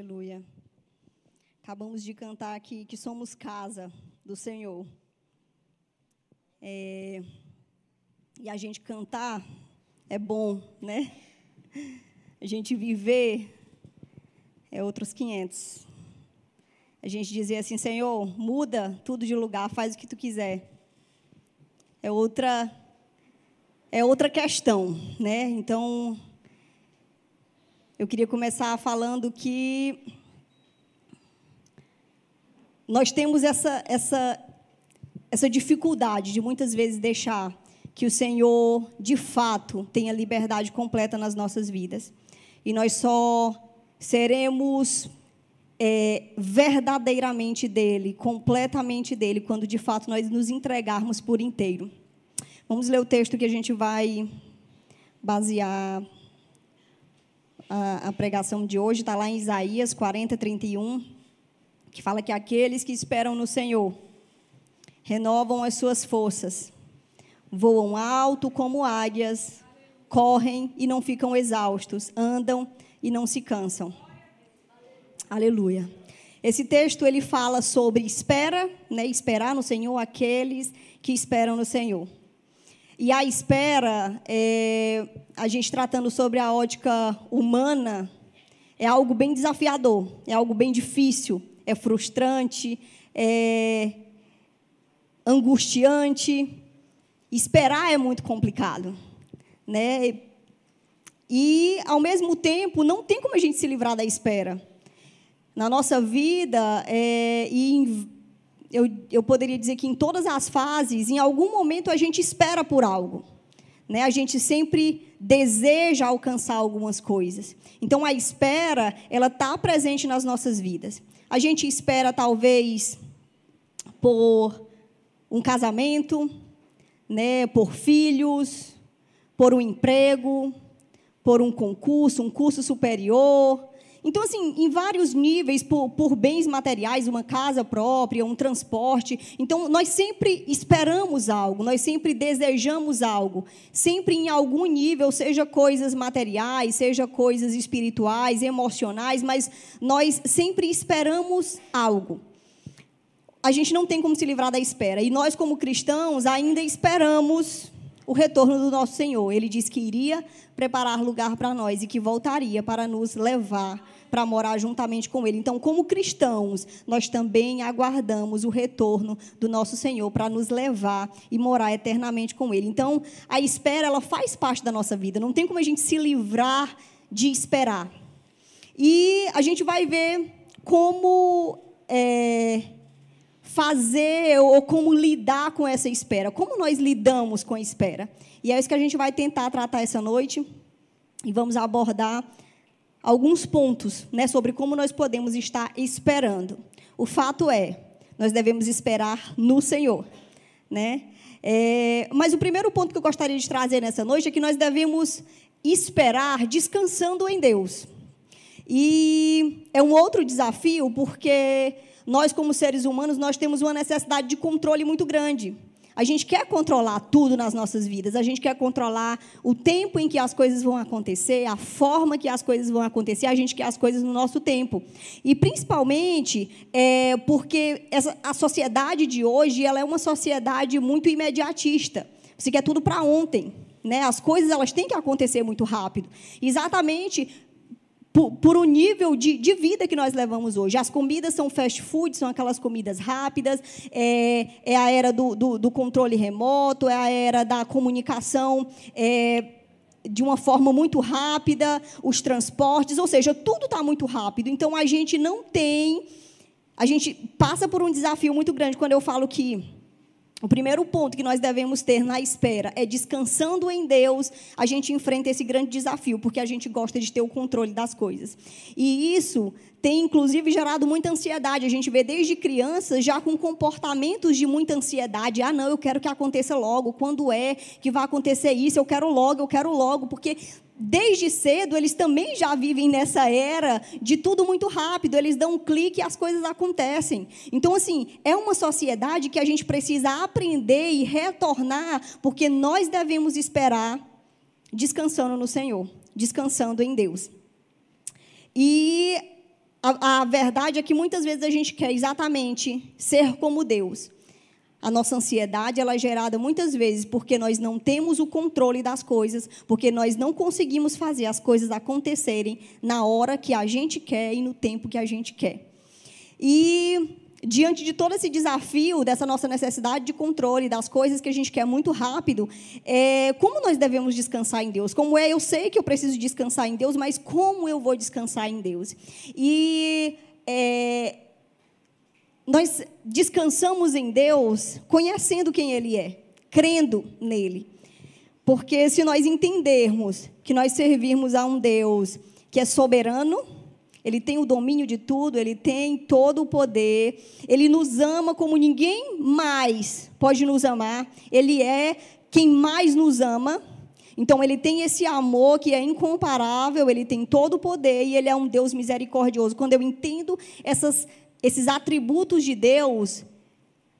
Aleluia. Acabamos de cantar aqui que somos casa do Senhor. É, e a gente cantar é bom, né? A gente viver é outros 500. A gente dizer assim, Senhor, muda tudo de lugar, faz o que tu quiser. É outra é outra questão, né? Então, eu queria começar falando que nós temos essa, essa, essa dificuldade de muitas vezes deixar que o Senhor, de fato, tenha liberdade completa nas nossas vidas. E nós só seremos é, verdadeiramente dele, completamente dele, quando de fato nós nos entregarmos por inteiro. Vamos ler o texto que a gente vai basear a, a pregação de hoje, está lá em Isaías 40, 31, que fala que aqueles que esperam no Senhor renovam as suas forças, voam alto como águias, correm e não ficam exaustos, andam e não se cansam. Aleluia. Esse texto ele fala sobre espera, né, esperar no Senhor aqueles que esperam no Senhor. E a espera, é, a gente tratando sobre a ótica humana, é algo bem desafiador, é algo bem difícil, é frustrante, é angustiante. Esperar é muito complicado, né? E ao mesmo tempo não tem como a gente se livrar da espera. Na nossa vida é, e em eu, eu poderia dizer que em todas as fases, em algum momento a gente espera por algo. Né? A gente sempre deseja alcançar algumas coisas. Então a espera, ela está presente nas nossas vidas. A gente espera talvez por um casamento, né, por filhos, por um emprego, por um concurso, um curso superior, então, assim, em vários níveis, por, por, bens materiais, uma casa própria, um transporte. Então, nós sempre esperamos algo, nós sempre desejamos algo. Sempre em algum nível, seja coisas materiais, seja coisas espirituais, emocionais, mas nós sempre esperamos algo. A gente não tem como se livrar da espera. E nós, como cristãos, ainda esperamos o retorno do nosso Senhor. Ele disse que iria preparar lugar para nós e que voltaria para nos levar para morar juntamente com Ele. Então, como cristãos, nós também aguardamos o retorno do nosso Senhor para nos levar e morar eternamente com Ele. Então, a espera, ela faz parte da nossa vida. Não tem como a gente se livrar de esperar. E a gente vai ver como é, fazer ou como lidar com essa espera. Como nós lidamos com a espera. E é isso que a gente vai tentar tratar essa noite. E vamos abordar alguns pontos né, sobre como nós podemos estar esperando. O fato é, nós devemos esperar no Senhor. Né? É, mas o primeiro ponto que eu gostaria de trazer nessa noite é que nós devemos esperar descansando em Deus. E é um outro desafio, porque nós, como seres humanos, nós temos uma necessidade de controle muito grande. A gente quer controlar tudo nas nossas vidas. A gente quer controlar o tempo em que as coisas vão acontecer, a forma que as coisas vão acontecer. A gente quer as coisas no nosso tempo. E principalmente é, porque essa, a sociedade de hoje ela é uma sociedade muito imediatista. Você quer tudo para ontem. Né? As coisas elas têm que acontecer muito rápido. Exatamente por, por um nível de, de, vida que nós levamos hoje. As comidas são fast food, são aquelas comidas rápidas, é, é a era do, do, do, controle remoto, é a era da comunicação é, de uma forma muito rápida, os transportes, ou seja, tudo está muito rápido. Então, a gente não tem. A gente passa por um desafio muito grande quando eu falo que o primeiro ponto que nós devemos ter na espera é descansando em Deus, a gente enfrenta esse grande desafio, porque a gente gosta de ter o controle das coisas. E isso tem, inclusive, gerado muita ansiedade. A gente vê desde crianças já com comportamentos de muita ansiedade. Ah, não, eu quero que aconteça logo. Quando é que vai acontecer isso? Eu quero logo, eu quero logo. Porque desde cedo, eles também já vivem nessa era de tudo muito rápido. Eles dão um clique e as coisas acontecem. Então, assim, é uma sociedade que a gente precisa aprender e retornar, porque nós devemos esperar descansando no Senhor, descansando em Deus. E a, a verdade é que muitas vezes a gente quer exatamente ser como Deus. A nossa ansiedade ela é gerada muitas vezes porque nós não temos o controle das coisas, porque nós não conseguimos fazer as coisas acontecerem na hora que a gente quer e no tempo que a gente quer. E diante de todo esse desafio, dessa nossa necessidade de controle das coisas que a gente quer muito rápido, é, como nós devemos descansar em Deus? Como é? Eu sei que eu preciso descansar em Deus, mas como eu vou descansar em Deus? E é, nós descansamos em Deus conhecendo quem Ele é, crendo nele. Porque se nós entendermos que nós servimos a um Deus que é soberano, ele tem o domínio de tudo, ele tem todo o poder, ele nos ama como ninguém mais pode nos amar, ele é quem mais nos ama. Então, ele tem esse amor que é incomparável, ele tem todo o poder e ele é um Deus misericordioso. Quando eu entendo essas, esses atributos de Deus,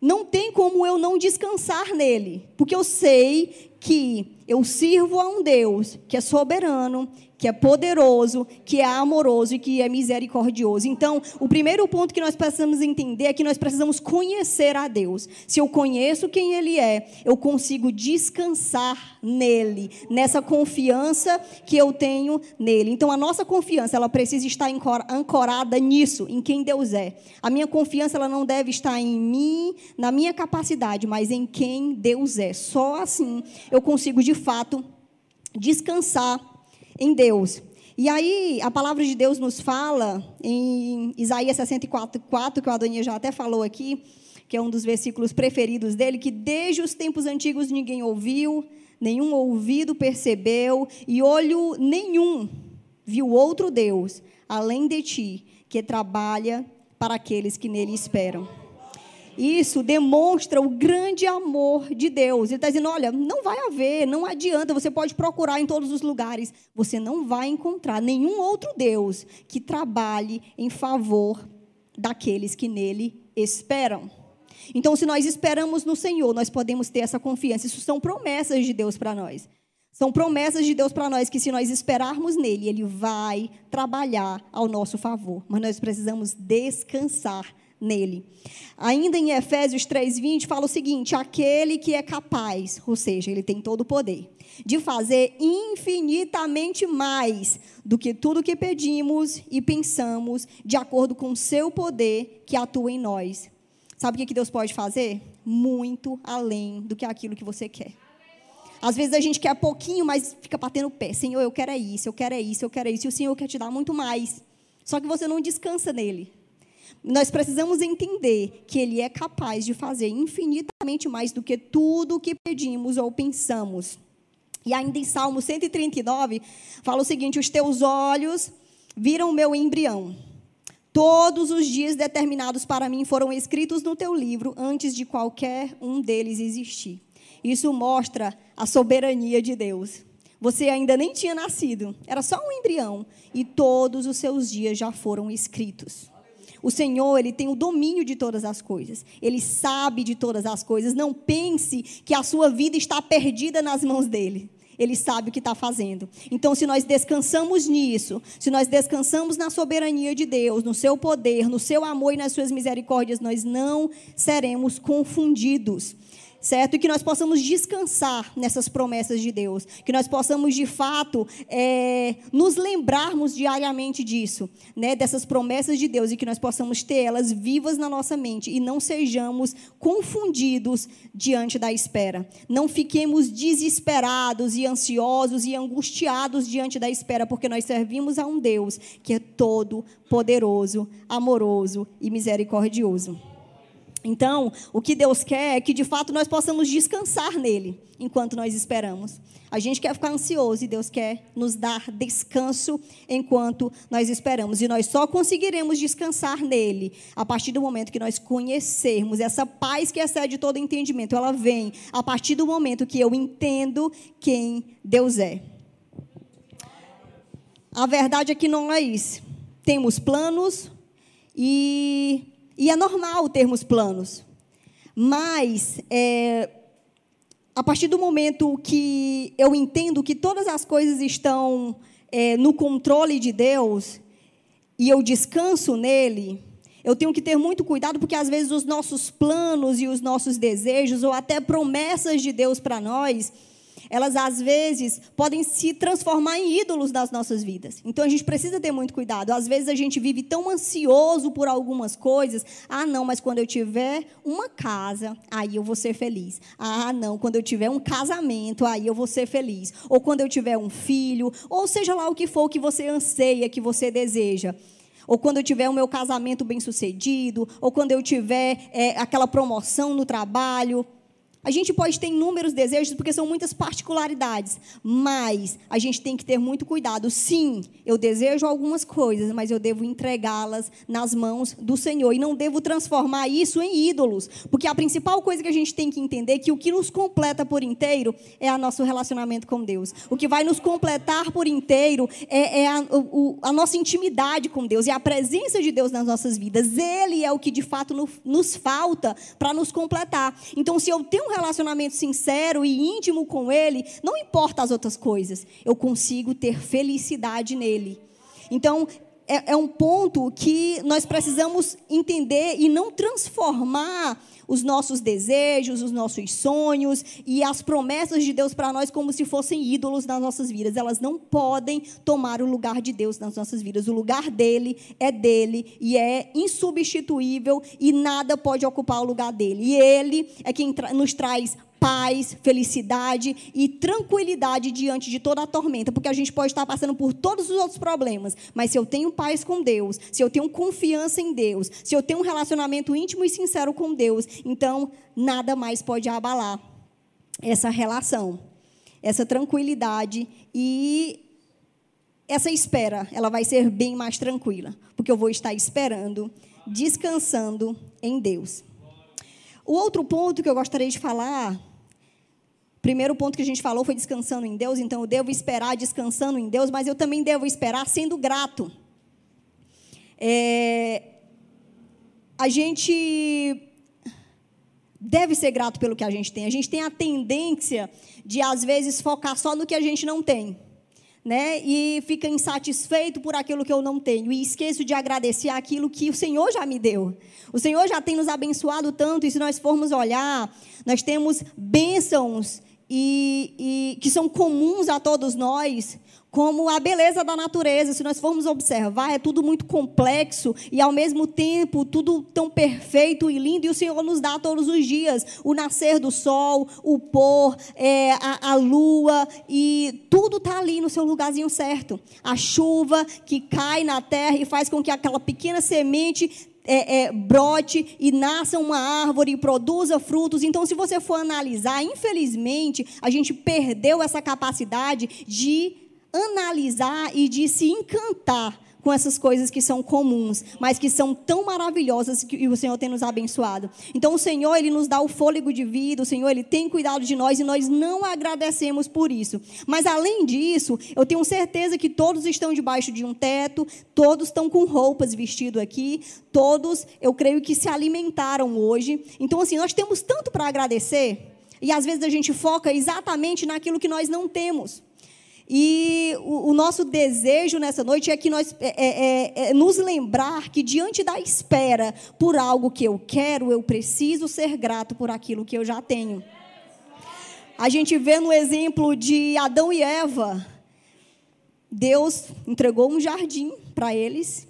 não tem como eu não descansar nele, porque eu sei que eu sirvo a um Deus que é soberano, que é poderoso, que é amoroso e que é misericordioso. Então, o primeiro ponto que nós precisamos entender é que nós precisamos conhecer a Deus. Se eu conheço quem Ele é, eu consigo descansar nele, nessa confiança que eu tenho nele. Então, a nossa confiança ela precisa estar ancorada nisso, em quem Deus é. A minha confiança ela não deve estar em mim, na minha capacidade, mas em quem Deus é. Só assim eu consigo de fato descansar em Deus. E aí, a palavra de Deus nos fala, em Isaías 64, 4, que o Adonia já até falou aqui, que é um dos versículos preferidos dele, que desde os tempos antigos ninguém ouviu, nenhum ouvido percebeu, e olho nenhum viu outro Deus, além de ti, que trabalha para aqueles que nele esperam. Isso demonstra o grande amor de Deus. Ele está dizendo: olha, não vai haver, não adianta, você pode procurar em todos os lugares, você não vai encontrar nenhum outro Deus que trabalhe em favor daqueles que nele esperam. Então, se nós esperamos no Senhor, nós podemos ter essa confiança. Isso são promessas de Deus para nós. São promessas de Deus para nós que, se nós esperarmos nele, ele vai trabalhar ao nosso favor. Mas nós precisamos descansar nele. Ainda em Efésios 3:20 fala o seguinte: aquele que é capaz, ou seja, ele tem todo o poder, de fazer infinitamente mais do que tudo que pedimos e pensamos, de acordo com o seu poder que atua em nós. Sabe o que Deus pode fazer? Muito além do que aquilo que você quer. Às vezes a gente quer pouquinho, mas fica batendo o pé. Senhor, eu quero é isso, eu quero é isso, eu quero é isso. E o Senhor quer te dar muito mais. Só que você não descansa nele. Nós precisamos entender que Ele é capaz de fazer infinitamente mais do que tudo o que pedimos ou pensamos. E ainda em Salmo 139, fala o seguinte: Os teus olhos viram o meu embrião. Todos os dias determinados para mim foram escritos no teu livro antes de qualquer um deles existir. Isso mostra a soberania de Deus. Você ainda nem tinha nascido, era só um embrião, e todos os seus dias já foram escritos. O Senhor, ele tem o domínio de todas as coisas. Ele sabe de todas as coisas. Não pense que a sua vida está perdida nas mãos dele. Ele sabe o que está fazendo. Então, se nós descansamos nisso, se nós descansamos na soberania de Deus, no seu poder, no seu amor e nas suas misericórdias, nós não seremos confundidos certo? E que nós possamos descansar nessas promessas de Deus, que nós possamos de fato é, nos lembrarmos diariamente disso, né? Dessas promessas de Deus e que nós possamos ter elas vivas na nossa mente e não sejamos confundidos diante da espera. Não fiquemos desesperados e ansiosos e angustiados diante da espera, porque nós servimos a um Deus que é todo poderoso, amoroso e misericordioso. Então, o que Deus quer é que de fato nós possamos descansar nele enquanto nós esperamos. A gente quer ficar ansioso e Deus quer nos dar descanso enquanto nós esperamos. E nós só conseguiremos descansar nele a partir do momento que nós conhecermos essa paz que excede todo entendimento. Ela vem a partir do momento que eu entendo quem Deus é. A verdade é que nós temos planos e e é normal termos planos. Mas, é, a partir do momento que eu entendo que todas as coisas estão é, no controle de Deus, e eu descanso nele, eu tenho que ter muito cuidado, porque às vezes os nossos planos e os nossos desejos, ou até promessas de Deus para nós, elas às vezes podem se transformar em ídolos das nossas vidas. Então a gente precisa ter muito cuidado. Às vezes a gente vive tão ansioso por algumas coisas. Ah, não, mas quando eu tiver uma casa, aí eu vou ser feliz. Ah, não, quando eu tiver um casamento, aí eu vou ser feliz. Ou quando eu tiver um filho, ou seja lá o que for que você anseia, que você deseja ou quando eu tiver o meu casamento bem sucedido, ou quando eu tiver é, aquela promoção no trabalho. A gente pode ter inúmeros desejos, porque são muitas particularidades, mas a gente tem que ter muito cuidado. Sim, eu desejo algumas coisas, mas eu devo entregá-las nas mãos do Senhor e não devo transformar isso em ídolos, porque a principal coisa que a gente tem que entender é que o que nos completa por inteiro é o nosso relacionamento com Deus. O que vai nos completar por inteiro é, é a, o, a, nossa intimidade com Deus e a presença de Deus nas nossas vidas. Ele é o que de fato no, nos falta para nos completar. Então, se eu tenho relacionamento sincero e íntimo com Ele, não importa as outras coisas, eu consigo ter felicidade nele. Então, é, é um ponto que nós precisamos entender e não transformar os nossos desejos, os nossos sonhos e as promessas de Deus para nós como se fossem ídolos nas nossas vidas. Elas não podem tomar o lugar de Deus nas nossas vidas. O lugar dele é dele e é insubstituível e nada pode ocupar o lugar dele. E ele é quem nos traz paz, felicidade e tranquilidade diante de toda a tormenta, porque a gente pode estar passando por todos os outros problemas, mas se eu tenho paz com Deus, se eu tenho confiança em Deus, se eu tenho um relacionamento íntimo e sincero com Deus, então nada mais pode abalar essa relação, essa tranquilidade e essa espera, ela vai ser bem mais tranquila, porque eu vou estar esperando, descansando em Deus. O outro ponto que eu gostaria de falar Primeiro ponto que a gente falou foi descansando em Deus, então eu devo esperar descansando em Deus, mas eu também devo esperar sendo grato. É, a gente deve ser grato pelo que a gente tem. A gente tem a tendência de, às vezes, focar só no que a gente não tem. Né? E fica insatisfeito por aquilo que eu não tenho. E esqueço de agradecer aquilo que o Senhor já me deu. O Senhor já tem nos abençoado tanto, e se nós formos olhar, nós temos bênçãos e, e, que são comuns a todos nós, como a beleza da natureza. Se nós formos observar, é tudo muito complexo e, ao mesmo tempo, tudo tão perfeito e lindo. E o Senhor nos dá todos os dias o nascer do sol, o pôr, é, a, a lua, e tudo está ali no seu lugarzinho certo. A chuva que cai na terra e faz com que aquela pequena semente é, é, brote e nasça uma árvore e produza frutos. Então, se você for analisar, infelizmente, a gente perdeu essa capacidade de analisar e de se encantar com essas coisas que são comuns, mas que são tão maravilhosas que o Senhor tem nos abençoado. Então o Senhor, ele nos dá o fôlego de vida, o Senhor, ele tem cuidado de nós e nós não agradecemos por isso. Mas além disso, eu tenho certeza que todos estão debaixo de um teto, todos estão com roupas vestido aqui, todos, eu creio que se alimentaram hoje. Então assim, nós temos tanto para agradecer, e às vezes a gente foca exatamente naquilo que nós não temos. E o, o, nosso desejo nessa noite é que nós é, é, é, é, nos lembrar que diante da espera por algo que eu quero, eu preciso ser grato por aquilo que eu já tenho. A gente vê no exemplo de Adão e Eva, Deus entregou um jardim para eles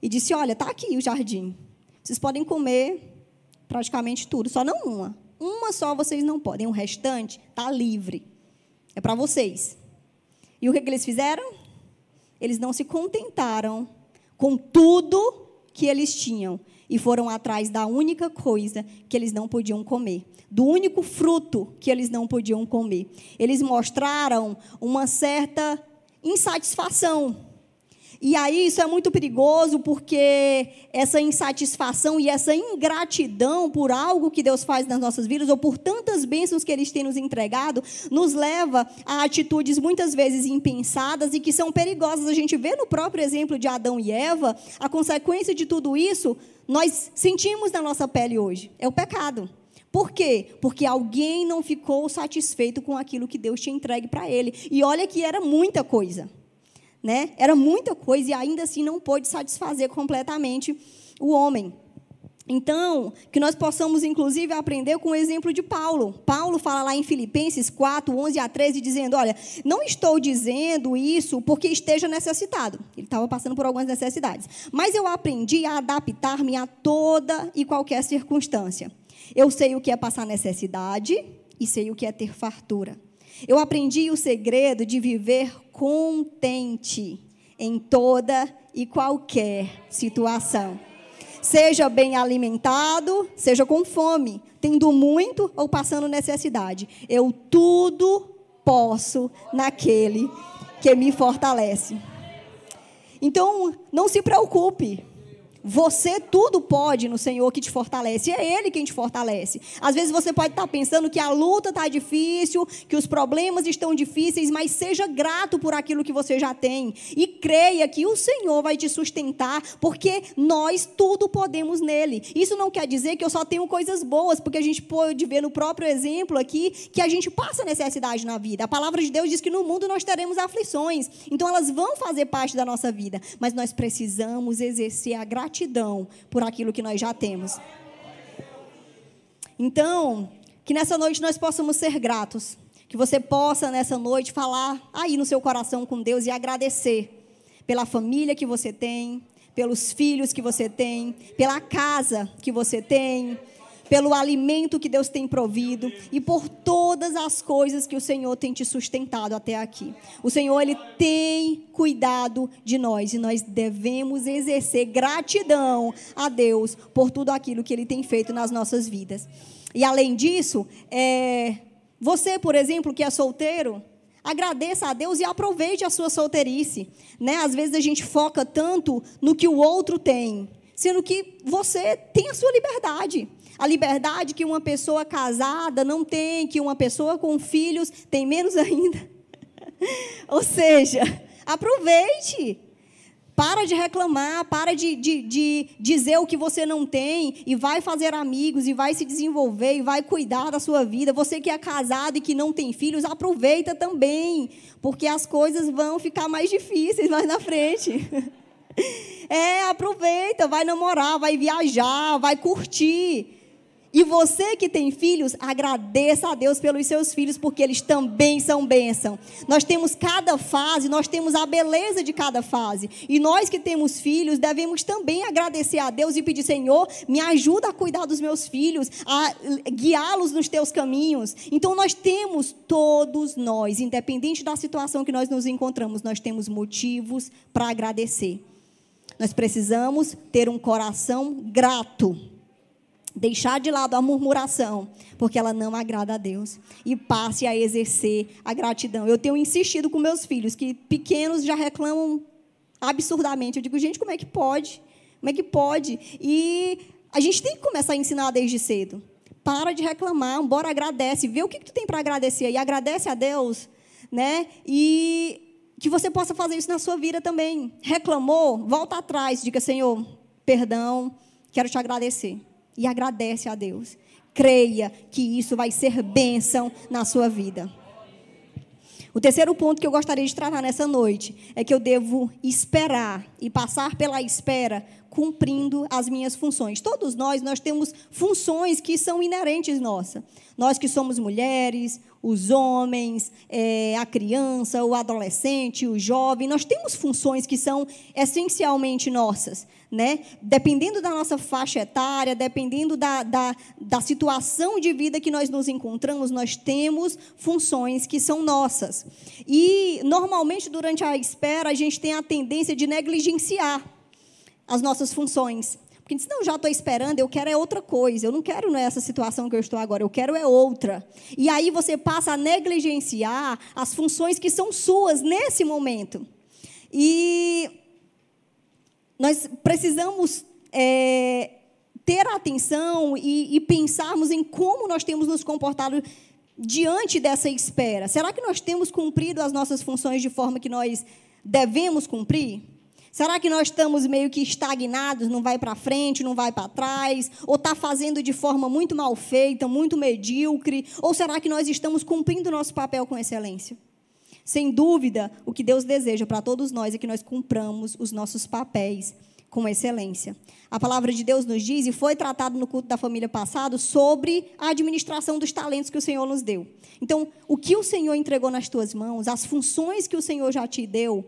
e disse: Olha, está aqui o jardim. Vocês podem comer praticamente tudo, só não uma. Uma só vocês não podem, o restante está livre. É para vocês. E o que, que eles fizeram? Eles não se contentaram com tudo que eles tinham e foram atrás da única coisa que eles não podiam comer, do único fruto que eles não podiam comer. Eles mostraram uma certa insatisfação e aí isso é muito perigoso porque essa insatisfação e essa ingratidão por algo que Deus faz nas nossas vidas ou por tantas bênçãos que Ele tem nos entregado, nos leva a atitudes muitas vezes impensadas e que são perigosas. A gente vê no próprio exemplo de Adão e Eva, a consequência de tudo isso, nós sentimos na nossa pele hoje. É o pecado. Por quê? Porque alguém não ficou satisfeito com aquilo que Deus tinha entregue para ele. E olha que era muita coisa. Né? Era muita coisa e ainda assim não pôde satisfazer completamente o homem. Então, que nós possamos, inclusive, aprender com o exemplo de Paulo. Paulo fala lá em Filipenses 4, 11 a 13, dizendo: Olha, não estou dizendo isso porque esteja necessitado. Ele estava passando por algumas necessidades. Mas eu aprendi a adaptar-me a toda e qualquer circunstância. Eu sei o que é passar necessidade e sei o que é ter fartura. Eu aprendi o segredo de viver contente em toda e qualquer situação. Seja bem alimentado, seja com fome, tendo muito ou passando necessidade. Eu tudo posso naquele que me fortalece. Então, não se preocupe você tudo pode no Senhor que te fortalece. É Ele quem te fortalece. Às vezes você pode estar pensando que a luta está difícil, que os problemas estão difíceis, mas seja grato por aquilo que você já tem. E creia que o Senhor vai te sustentar, porque nós tudo podemos nele. Isso não quer dizer que eu só tenho coisas boas, porque a gente pode ver no próprio exemplo aqui que a gente passa necessidade na vida. A palavra de Deus diz que no mundo nós teremos aflições. Então elas vão fazer parte da nossa vida. Mas nós precisamos exercer a gratidão gratidão por aquilo que nós já temos. Então, que nessa noite nós possamos ser gratos. Que você possa nessa noite falar aí no seu coração com Deus e agradecer pela família que você tem, pelos filhos que você tem, pela casa que você tem, pelo alimento que Deus tem provido e por todas as coisas que o Senhor tem te sustentado até aqui. O Senhor ele tem cuidado de nós e nós devemos exercer gratidão a Deus por tudo aquilo que ele tem feito nas nossas vidas. E além disso, é, você, por exemplo, que é solteiro, agradeça a Deus e aproveite a sua solteirice. Né? Às vezes a gente foca tanto no que o outro tem, sendo que você tem a sua liberdade. A liberdade que uma pessoa casada não tem, que uma pessoa com filhos tem menos ainda. Ou seja, aproveite. Para de reclamar, para de, de, de, dizer o que você não tem e vai fazer amigos e vai se desenvolver e vai cuidar da sua vida. Você que é casado e que não tem filhos, aproveita também, porque as coisas vão ficar mais difíceis mais na frente. É, aproveita, vai namorar, vai viajar, vai curtir. E você que tem filhos, agradeça a Deus pelos seus filhos, porque eles também são bênção. Nós temos cada fase, nós temos a beleza de cada fase. E nós que temos filhos, devemos também agradecer a Deus e pedir: Senhor, me ajuda a cuidar dos meus filhos, a guiá-los nos teus caminhos. Então nós temos, todos nós, independente da situação que nós nos encontramos, nós temos motivos para agradecer. Nós precisamos ter um coração grato deixar de lado a murmuração, porque ela não agrada a Deus, e passe a exercer a gratidão. Eu tenho insistido com meus filhos, que pequenos já reclamam absurdamente. Eu digo, gente, como é que pode? Como é que pode? E a gente tem que começar a ensinar desde cedo. Para de reclamar, bora agradece, vê o que, que tu tem para agradecer e agradece a Deus, né? E que você possa fazer isso na sua vida também. Reclamou, volta atrás, diga, Senhor, perdão, quero te agradecer e agradece a Deus. Creia que isso vai ser bênção na sua vida. O terceiro ponto que eu gostaria de tratar nessa noite é que eu devo esperar e passar pela espera cumprindo as minhas funções. Todos nós, nós temos funções que são inerentes nossa. Nós que somos mulheres, os homens, é, a criança, o adolescente, o jovem, nós temos funções que são essencialmente nossas. Né? Dependendo da nossa faixa etária, dependendo da, da, da situação de vida que nós nos encontramos, nós temos funções que são nossas. E, normalmente, durante a espera, a gente tem a tendência de negligenciar as nossas funções. Porque diz, não, já estou esperando, eu quero é outra coisa. Eu não quero nessa situação que eu estou agora, eu quero é outra. E aí você passa a negligenciar as funções que são suas nesse momento. E nós precisamos é, ter atenção e, e pensarmos em como nós temos nos comportado diante dessa espera. Será que nós temos cumprido as nossas funções de forma que nós devemos cumprir? Será que nós estamos meio que estagnados, não vai para frente, não vai para trás? Ou está fazendo de forma muito mal feita, muito medíocre? Ou será que nós estamos cumprindo nosso papel com excelência? Sem dúvida, o que Deus deseja para todos nós é que nós cumpramos os nossos papéis com excelência. A palavra de Deus nos diz, e foi tratado no culto da família passado, sobre a administração dos talentos que o Senhor nos deu. Então, o que o Senhor entregou nas tuas mãos, as funções que o Senhor já te deu,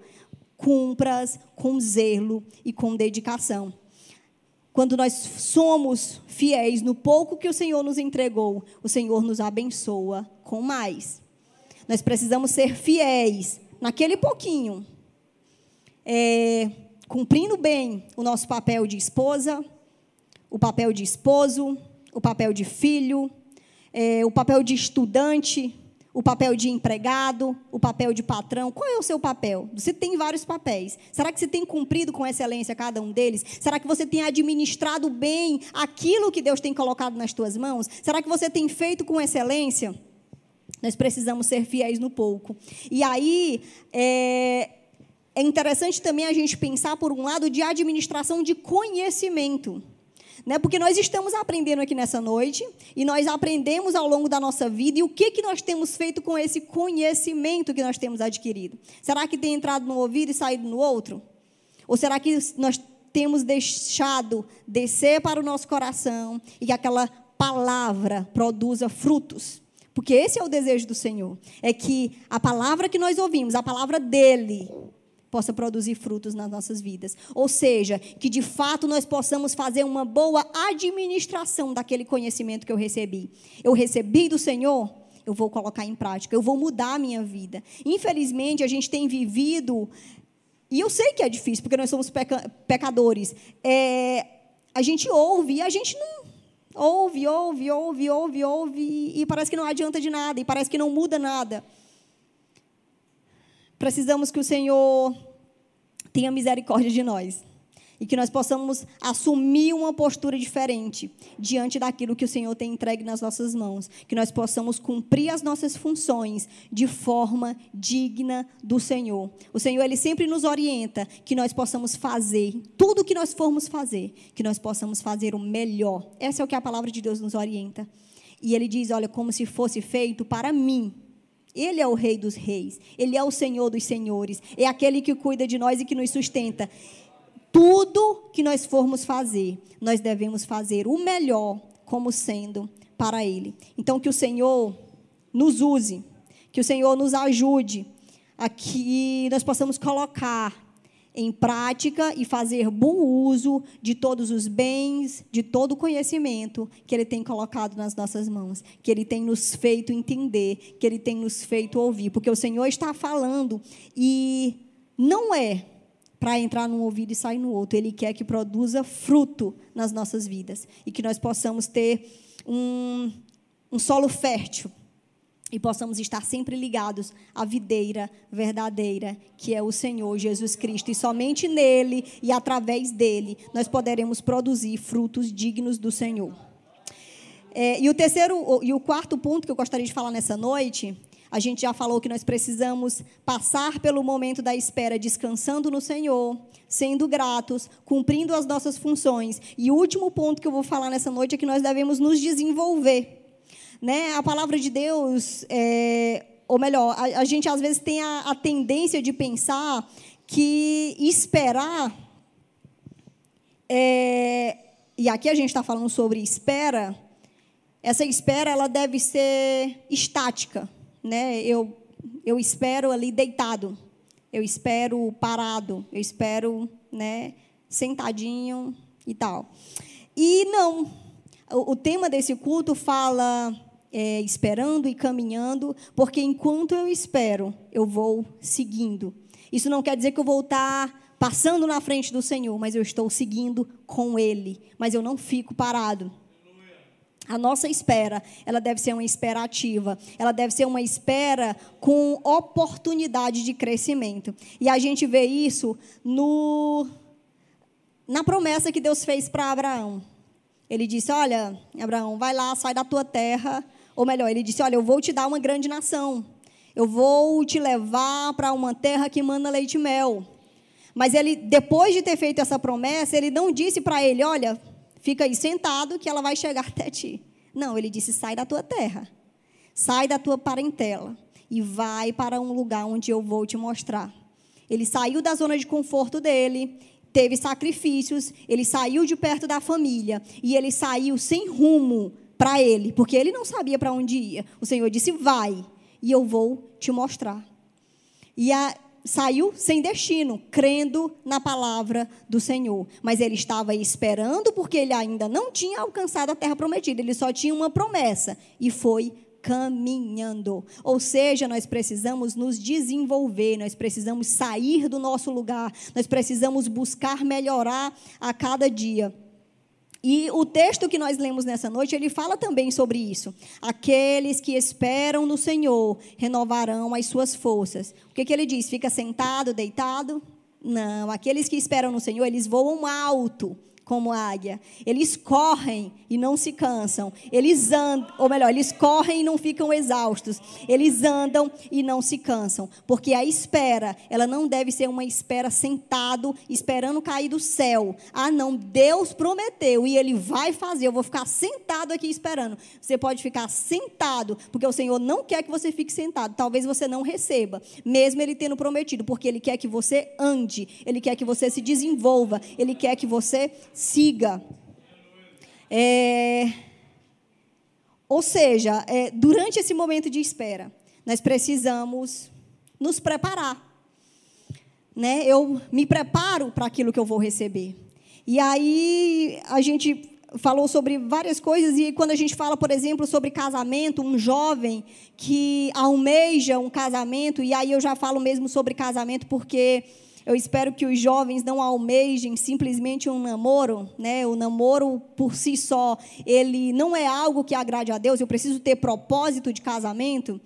cumpras com zelo e com dedicação. Quando nós somos fiéis no pouco que o Senhor nos entregou, o Senhor nos abençoa com mais. Nós precisamos ser fiéis naquele pouquinho, é, cumprindo bem o nosso papel de esposa, o papel de esposo, o papel de filho, é, o papel de estudante, o papel de empregado, o papel de patrão. Qual é o seu papel? Você tem vários papéis. Será que você tem cumprido com excelência cada um deles? Será que você tem administrado bem aquilo que Deus tem colocado nas tuas mãos? Será que você tem feito com excelência? Nós precisamos ser fiéis no pouco. E aí, é, é interessante também a gente pensar, por um lado, de administração de conhecimento. Né? Porque nós estamos aprendendo aqui nessa noite, e nós aprendemos ao longo da nossa vida, e o que, que nós temos feito com esse conhecimento que nós temos adquirido? Será que tem entrado no ouvido e saído no outro? Ou será que nós temos deixado descer para o nosso coração e que aquela palavra produza frutos? Porque esse é o desejo do Senhor. É que a palavra que nós ouvimos, a palavra dele, possa produzir frutos nas nossas vidas. Ou seja, que de fato nós possamos fazer uma boa administração daquele conhecimento que eu recebi. Eu recebi do Senhor, eu vou colocar em prática, eu vou mudar a minha vida. Infelizmente, a gente tem vivido, e eu sei que é difícil, porque nós somos peca pecadores. É, a gente ouve e a gente não Ouve, ouve, ouve, ouve, ouve, e parece que não adianta de nada, e parece que não muda nada. Precisamos que o Senhor tenha misericórdia de nós e que nós possamos assumir uma postura diferente diante daquilo que o Senhor tem entregue nas nossas mãos, que nós possamos cumprir as nossas funções de forma digna do Senhor. O Senhor ele sempre nos orienta que nós possamos fazer tudo o que nós formos fazer, que nós possamos fazer o melhor. Essa é o que a palavra de Deus nos orienta. E ele diz, olha, como se fosse feito para mim. Ele é o rei dos reis, ele é o Senhor dos senhores, é aquele que cuida de nós e que nos sustenta. Tudo que nós formos fazer, nós devemos fazer o melhor como sendo para Ele. Então, que o Senhor nos use, que o Senhor nos ajude a que nós possamos colocar em prática e fazer bom uso de todos os bens, de todo o conhecimento que Ele tem colocado nas nossas mãos, que Ele tem nos feito entender, que Ele tem nos feito ouvir, porque o Senhor está falando e não é para entrar num ouvido e sair no outro. Ele quer que produza fruto nas nossas vidas e que nós possamos ter um, um solo fértil e possamos estar sempre ligados à videira verdadeira, que é o Senhor Jesus Cristo. E somente nele e através dele nós poderemos produzir frutos dignos do Senhor. É, e o terceiro e o quarto ponto que eu gostaria de falar nessa noite a gente já falou que nós precisamos passar pelo momento da espera descansando no Senhor, sendo gratos, cumprindo as nossas funções. E o último ponto que eu vou falar nessa noite é que nós devemos nos desenvolver. Né? A palavra de Deus, é, ou melhor, a, a, gente às vezes tem a, a tendência de pensar que esperar, é, e aqui a gente está falando sobre espera, essa espera ela deve ser estática né, eu, eu espero ali deitado, eu espero parado, eu espero né, sentadinho e tal. E não, o, o tema desse culto fala é, esperando e caminhando, porque enquanto eu espero, eu vou seguindo. Isso não quer dizer que eu vou estar passando na frente do Senhor, mas eu estou seguindo com Ele, mas eu não fico parado. A nossa espera, ela deve ser uma espera ativa, ela deve ser uma espera com oportunidade de crescimento. E a gente vê isso no na promessa que Deus fez para Abraão. Ele disse: "Olha, Abraão, vai lá, sai da tua terra", ou melhor, ele disse: "Olha, eu vou te dar uma grande nação. Eu vou te levar para uma terra que manda leite e mel". Mas ele, depois de ter feito essa promessa, ele não disse para ele: "Olha, Fica aí sentado que ela vai chegar até ti. Não, ele disse: sai da tua terra, sai da tua parentela e vai para um lugar onde eu vou te mostrar. Ele saiu da zona de conforto dele, teve sacrifícios, ele saiu de perto da família e ele saiu sem rumo para ele, porque ele não sabia para onde ia. O Senhor disse: Vai, e eu vou te mostrar. E a, saiu sem destino, crendo na palavra do Senhor. Mas ele estava esperando, porque ele ainda não tinha alcançado a terra prometida, ele só tinha uma promessa, e foi caminhando. Ou seja, nós precisamos nos desenvolver, nós precisamos sair do nosso lugar, nós precisamos buscar melhorar a cada dia. E o texto que nós lemos nessa noite, ele fala também sobre isso. Aqueles que esperam no Senhor renovarão as suas forças. O que, que ele diz? Fica sentado, deitado? Não, aqueles que esperam no Senhor, eles voam alto como águia. Eles correm e não se cansam. Eles andam, ou melhor, eles correm e não ficam exaustos. Eles andam e não se cansam, porque a espera, ela não deve ser uma espera sentado esperando cair do céu. Ah, não, Deus prometeu e ele vai fazer. Eu vou ficar sentado aqui esperando. Você pode ficar sentado, porque o Senhor não quer que você fique sentado. Talvez você não receba, mesmo ele tendo prometido, porque ele quer que você ande, ele quer que você se desenvolva, ele quer que você siga. É, ou seja, é, durante esse momento de espera, nós precisamos nos preparar. Né? Eu me preparo para aquilo que eu vou receber. E aí a gente falou sobre várias coisas e quando a gente fala, por exemplo, sobre casamento, um jovem que almeja um casamento, e aí eu já falo mesmo sobre casamento porque eu espero que os jovens não almejem simplesmente um namoro, né? O namoro por si só, ele não é algo que agrade a Deus. Eu preciso ter propósito de casamento.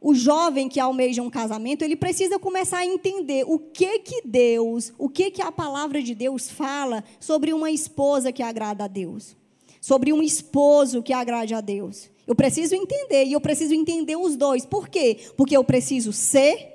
O jovem que almeja um casamento, ele precisa começar a entender o que que Deus, o que que a palavra de Deus fala sobre uma esposa que agrada a Deus, sobre um esposo que agrade a Deus. Eu preciso entender e eu preciso entender os dois. Por quê? Porque eu preciso ser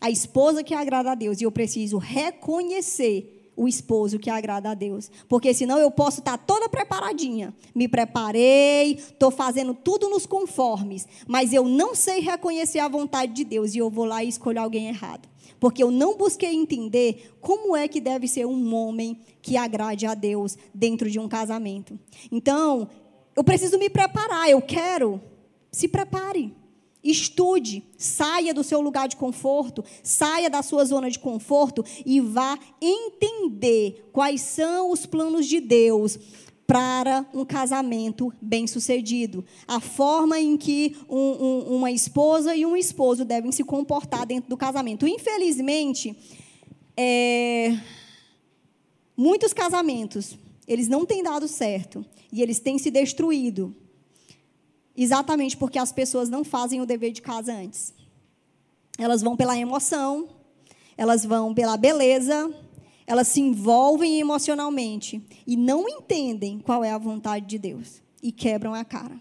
a esposa que agrada a Deus e eu preciso reconhecer o esposo que agrada a Deus. Porque senão eu posso estar toda preparadinha. Me preparei, estou fazendo tudo nos conformes. Mas eu não sei reconhecer a vontade de Deus e eu vou lá e escolho alguém errado. Porque eu não busquei entender como é que deve ser um homem que agrade a Deus dentro de um casamento. Então, eu preciso me preparar. Eu quero. Se prepare. Estude, saia do seu lugar de conforto, saia da sua zona de conforto e vá entender quais são os planos de Deus para um casamento bem-sucedido. A forma em que um, um, uma esposa e um esposo devem se comportar dentro do casamento. Infelizmente, é, muitos casamentos, eles não têm dado certo e eles têm se destruído Exatamente porque as pessoas não fazem o dever de casa antes. Elas vão pela emoção, elas vão pela beleza, elas se envolvem emocionalmente e não entendem qual é a vontade de Deus e quebram a cara.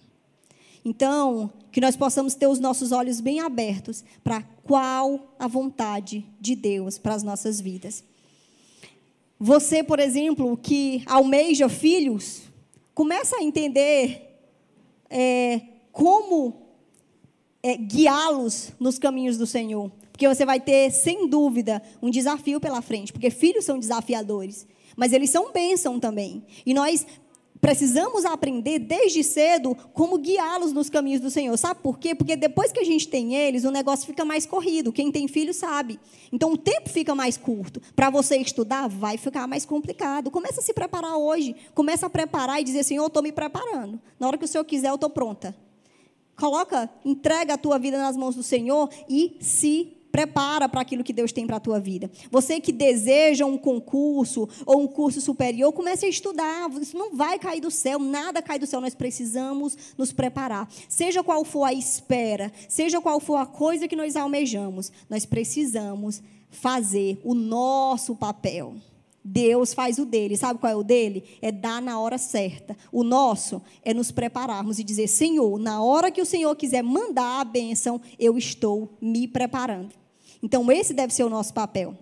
Então, que nós possamos ter os nossos olhos bem abertos para qual a vontade de Deus para as nossas vidas. Você, por exemplo, que almeja filhos, começa a entender é, como é, guiá-los nos caminhos do Senhor. Porque você vai ter, sem dúvida, um desafio pela frente. Porque filhos são desafiadores. Mas eles são bênção também. E nós precisamos aprender desde cedo como guiá-los nos caminhos do Senhor. Sabe por quê? Porque depois que a gente tem eles, o negócio fica mais corrido. Quem tem filho sabe. Então o tempo fica mais curto. Para você estudar, vai ficar mais complicado. Começa a se preparar hoje. Começa a preparar e dizer assim: eu estou me preparando. Na hora que o Senhor quiser, eu estou pronta. Coloca, entrega a tua vida nas mãos do Senhor e se prepara para aquilo que Deus tem para a tua vida. Você que deseja um concurso ou um curso superior, comece a estudar. Isso não vai cair do céu, nada cai do céu. Nós precisamos nos preparar. Seja qual for a espera, seja qual for a coisa que nós almejamos, nós precisamos fazer o nosso papel. Deus faz o dele. Sabe qual é o dele? É dar na hora certa. O nosso é nos prepararmos e dizer: Senhor, na hora que o Senhor quiser mandar a bênção, eu estou me preparando. Então, esse deve ser o nosso papel.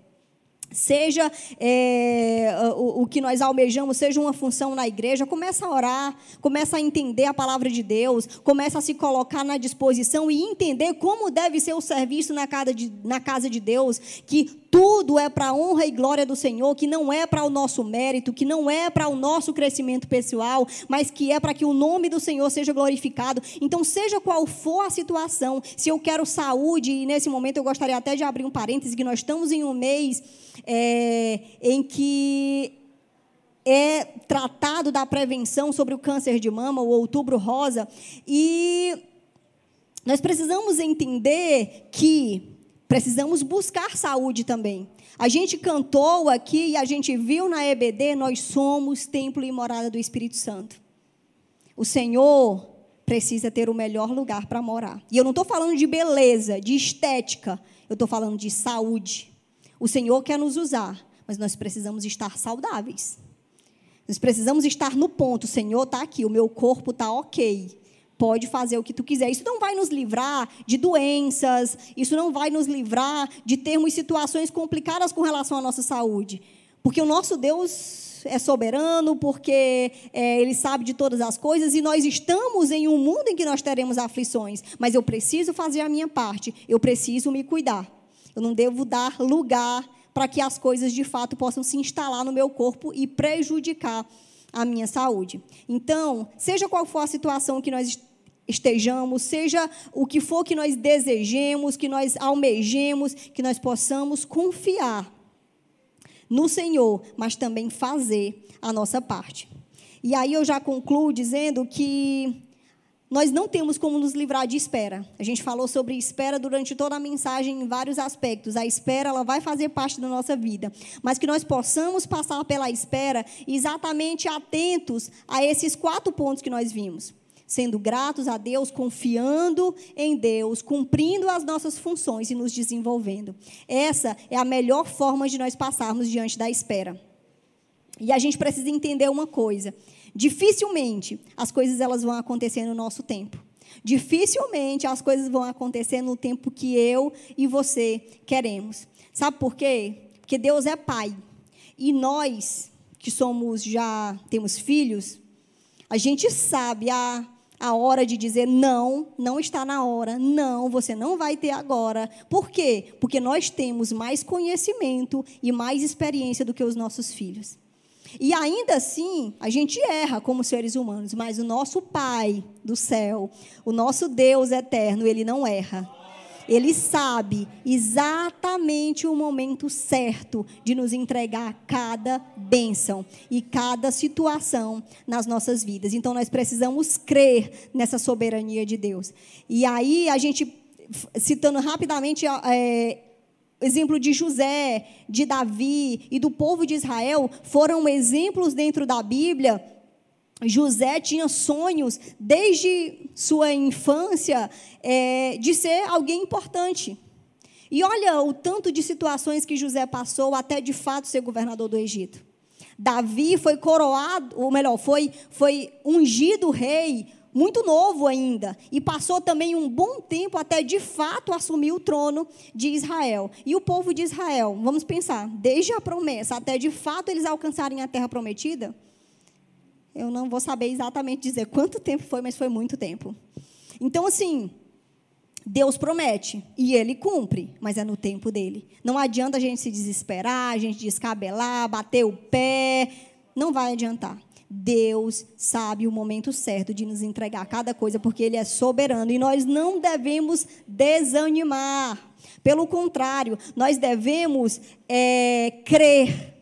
seja é, o, o, que nós almejamos, seja uma função na igreja, começa a orar, começa a entender a palavra de Deus, começa a se colocar na disposição e entender como deve ser o serviço na casa de, na casa de Deus, que tudo é para a honra e glória do Senhor, que não é para o nosso mérito, que não é para o nosso crescimento pessoal, mas que é para que o nome do Senhor seja glorificado. Então, seja qual for a situação, se eu quero saúde, e nesse momento eu gostaria até de abrir um parêntese, que nós estamos em um mês é, em que é tratado da prevenção sobre o câncer de mama, o Outubro Rosa, e nós precisamos entender que precisamos buscar saúde também. A gente cantou aqui e a gente viu na EBD, nós somos templo e morada do Espírito Santo. O Senhor precisa ter o melhor lugar para morar. E eu não estou falando de beleza, de estética, eu estou falando de saúde. O Senhor quer nos usar, mas nós precisamos estar saudáveis. Nós precisamos estar no ponto, Senhor, está aqui, o meu corpo está ok. Pode fazer o que tu quiser. Isso não vai nos livrar de doenças, isso não vai nos livrar de termos situações complicadas com relação à nossa saúde. Porque o nosso Deus é soberano, porque é, Ele sabe de todas as coisas e nós estamos em um mundo em que nós teremos aflições. Mas eu preciso fazer a minha parte, eu preciso me cuidar. Eu não devo dar lugar para que as coisas de fato possam se instalar no meu corpo e prejudicar a minha saúde. Então, seja qual for a situação que nós estejamos, seja o que for que nós desejemos, que nós almejemos, que nós possamos confiar no Senhor, mas também fazer a nossa parte. E aí eu já concluo dizendo que nós não temos como nos livrar de espera. A gente falou sobre espera durante toda a mensagem em vários aspectos. A espera ela vai fazer parte da nossa vida, mas que nós possamos passar pela espera exatamente atentos a esses quatro pontos que nós vimos. Sendo gratos a Deus, confiando em Deus, cumprindo as nossas funções e nos desenvolvendo. Essa é a melhor forma de nós passarmos diante da espera. E a gente precisa entender uma coisa: Dificilmente as coisas elas vão acontecer no nosso tempo. Dificilmente as coisas vão acontecer no tempo que eu e você queremos. Sabe por quê? Porque Deus é pai. E nós que somos já temos filhos, a gente sabe a a hora de dizer não, não está na hora, não, você não vai ter agora. Por quê? Porque nós temos mais conhecimento e mais experiência do que os nossos filhos. E ainda assim, a gente erra como seres humanos, mas o nosso Pai do céu, o nosso Deus eterno, ele não erra. Ele sabe exatamente o momento certo de nos entregar cada bênção e cada situação nas nossas vidas. Então nós precisamos crer nessa soberania de Deus. E aí a gente, citando rapidamente é, exemplo de José, de Davi e do povo de Israel foram exemplos dentro da Bíblia. José tinha sonhos desde sua infância é, de ser alguém importante. E olha o tanto de situações que José passou até de fato ser governador do Egito. Davi foi coroado, ou melhor, foi, foi ungido rei muito novo ainda, e passou também um bom tempo até de fato assumir o trono de Israel. E o povo de Israel, vamos pensar, desde a promessa até de fato eles alcançarem a terra prometida, eu não vou saber exatamente dizer quanto tempo foi, mas foi muito tempo. Então, assim, Deus promete e ele cumpre, mas é no tempo dele. Não adianta a gente se desesperar, a gente descabelar, bater o pé, não vai adiantar. Deus sabe o momento certo de nos entregar cada coisa, porque Ele é soberano e nós não devemos desanimar. Pelo contrário, nós devemos é, crer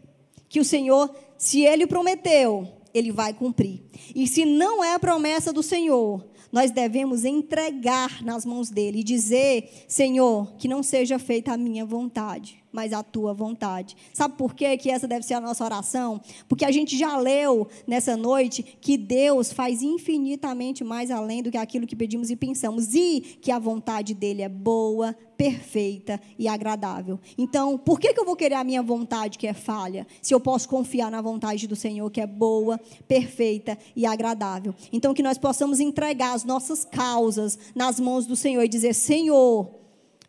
que o Senhor, se Ele prometeu, Ele vai cumprir. E se não é a promessa do Senhor, nós devemos entregar nas mãos dele e dizer: Senhor, que não seja feita a minha vontade, mas a tua vontade. Sabe por quê que essa deve ser a nossa oração? Porque a gente já leu nessa noite que Deus faz infinitamente mais além do que aquilo que pedimos e pensamos e que a vontade dele é boa, perfeita e agradável. Então, por que, que eu vou querer a minha vontade que é falha, se eu posso confiar na vontade do Senhor que é boa, perfeita e agradável? Então, que nós possamos entregar as nossas causas nas mãos do Senhor e dizer: Senhor,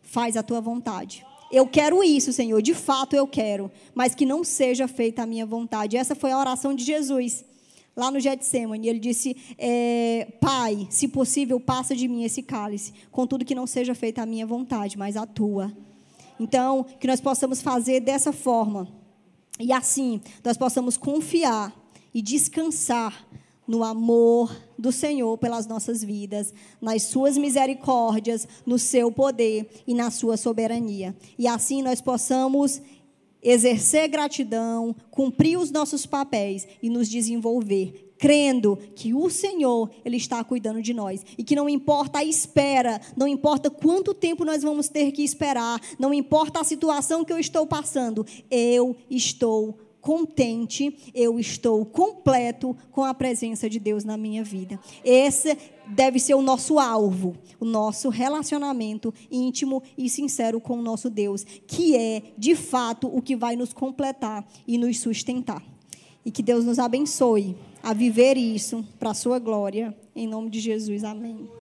faz a tua vontade eu quero isso, Senhor, de fato eu quero, mas que não seja feita a minha vontade. Essa foi a oração de Jesus lá no Getsemane. Ele disse: é, Pai, se possível, passa de mim esse cálice, contudo que não seja feita a minha vontade, mas a tua. Então, que nós possamos fazer dessa forma. E assim, nós possamos confiar e descansar no amor do Senhor pelas nossas vidas, nas suas misericórdias, no seu poder e na sua soberania. E assim nós possamos exercer gratidão, cumprir os nossos papéis e nos desenvolver, crendo que o Senhor ele está cuidando de nós e que não importa a espera, não importa quanto tempo nós vamos ter que esperar, não importa a situação que eu estou passando, eu estou contente, eu estou completo com a presença de Deus na minha vida. Esse deve ser o nosso alvo, o nosso relacionamento íntimo e sincero com o nosso Deus, que é, de fato, o que vai nos completar e nos sustentar. E que Deus nos abençoe a viver isso para a sua glória, em nome de Jesus. Amém.